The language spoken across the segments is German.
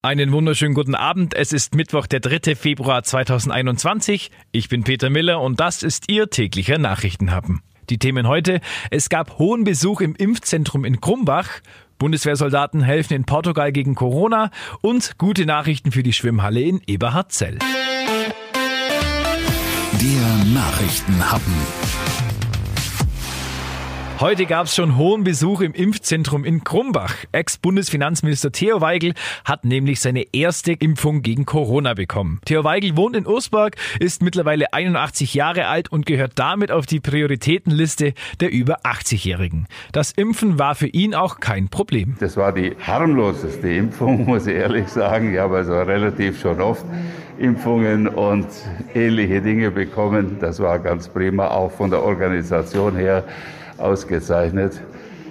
Einen wunderschönen guten Abend. Es ist Mittwoch, der 3. Februar 2021. Ich bin Peter Miller und das ist Ihr täglicher Nachrichtenhappen. Die Themen heute. Es gab hohen Besuch im Impfzentrum in Krumbach. Bundeswehrsoldaten helfen in Portugal gegen Corona und gute Nachrichten für die Schwimmhalle in Eberhardzell. Der Nachrichtenhappen. Heute gab es schon hohen Besuch im Impfzentrum in Krumbach. Ex-Bundesfinanzminister Theo Weigel hat nämlich seine erste Impfung gegen Corona bekommen. Theo Weigel wohnt in Ursberg, ist mittlerweile 81 Jahre alt und gehört damit auf die Prioritätenliste der über 80-Jährigen. Das Impfen war für ihn auch kein Problem. Das war die harmloseste Impfung, muss ich ehrlich sagen. Ich habe also relativ schon oft Impfungen und ähnliche Dinge bekommen. Das war ganz prima, auch von der Organisation her ausgezeichnet.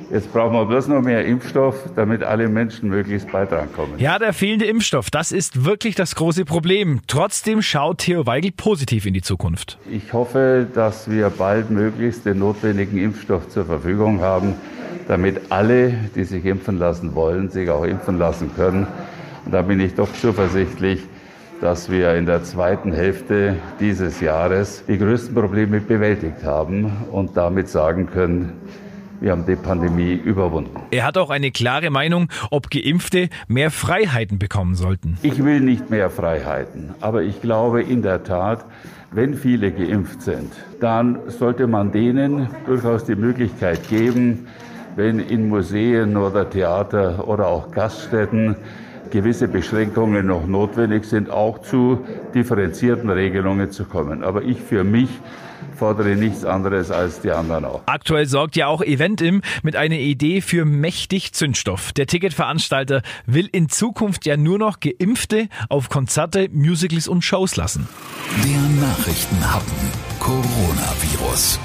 Jetzt brauchen wir bloß noch mehr Impfstoff, damit alle Menschen möglichst bald drankommen. Ja, der fehlende Impfstoff, das ist wirklich das große Problem. Trotzdem schaut Theo Weigel positiv in die Zukunft. Ich hoffe, dass wir bald möglichst den notwendigen Impfstoff zur Verfügung haben, damit alle, die sich impfen lassen wollen, sich auch impfen lassen können. Und da bin ich doch zuversichtlich, dass wir in der zweiten Hälfte dieses Jahres die größten Probleme bewältigt haben und damit sagen können, wir haben die Pandemie überwunden. Er hat auch eine klare Meinung, ob Geimpfte mehr Freiheiten bekommen sollten. Ich will nicht mehr Freiheiten, aber ich glaube in der Tat, wenn viele geimpft sind, dann sollte man denen durchaus die Möglichkeit geben, wenn in Museen oder Theater oder auch Gaststätten gewisse Beschränkungen noch notwendig sind, auch zu differenzierten Regelungen zu kommen. Aber ich für mich fordere nichts anderes als die anderen auch. Aktuell sorgt ja auch Eventim mit einer Idee für mächtig Zündstoff. Der Ticketveranstalter will in Zukunft ja nur noch Geimpfte auf Konzerte, Musicals und Shows lassen. Der Nachrichtenhappen Coronavirus.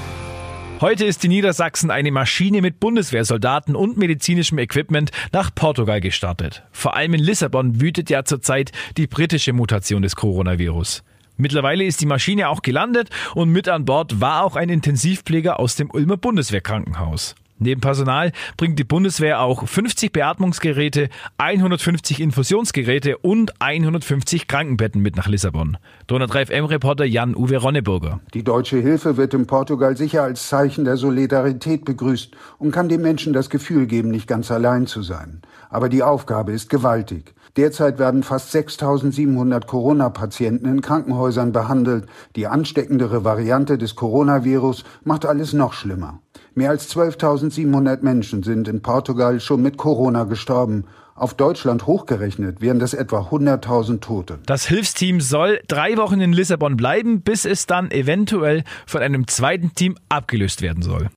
Heute ist in Niedersachsen eine Maschine mit Bundeswehrsoldaten und medizinischem Equipment nach Portugal gestartet. Vor allem in Lissabon wütet ja zurzeit die britische Mutation des Coronavirus. Mittlerweile ist die Maschine auch gelandet und mit an Bord war auch ein Intensivpfleger aus dem Ulmer Bundeswehrkrankenhaus. Neben Personal bringt die Bundeswehr auch 50 Beatmungsgeräte, 150 Infusionsgeräte und 150 Krankenbetten mit nach Lissabon. Donau 3FM-Reporter Jan-Uwe Ronneburger. Die deutsche Hilfe wird in Portugal sicher als Zeichen der Solidarität begrüßt und kann den Menschen das Gefühl geben, nicht ganz allein zu sein. Aber die Aufgabe ist gewaltig. Derzeit werden fast 6700 Corona-Patienten in Krankenhäusern behandelt. Die ansteckendere Variante des Coronavirus macht alles noch schlimmer. Mehr als 12.700 Menschen sind in Portugal schon mit Corona gestorben. Auf Deutschland hochgerechnet wären das etwa 100.000 Tote. Das Hilfsteam soll drei Wochen in Lissabon bleiben, bis es dann eventuell von einem zweiten Team abgelöst werden soll.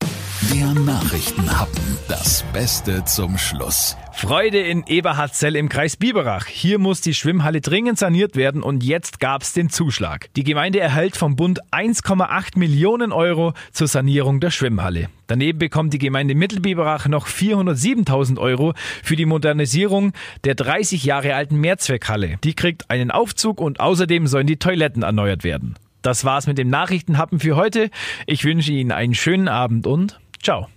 Der Nachrichtenhappen. Das Beste zum Schluss. Freude in Eberhardzell im Kreis Biberach. Hier muss die Schwimmhalle dringend saniert werden und jetzt gab's den Zuschlag. Die Gemeinde erhält vom Bund 1,8 Millionen Euro zur Sanierung der Schwimmhalle. Daneben bekommt die Gemeinde Mittelbiberach noch 407.000 Euro für die Modernisierung der 30 Jahre alten Mehrzweckhalle. Die kriegt einen Aufzug und außerdem sollen die Toiletten erneuert werden. Das war's mit dem Nachrichtenhappen für heute. Ich wünsche Ihnen einen schönen Abend und ciao.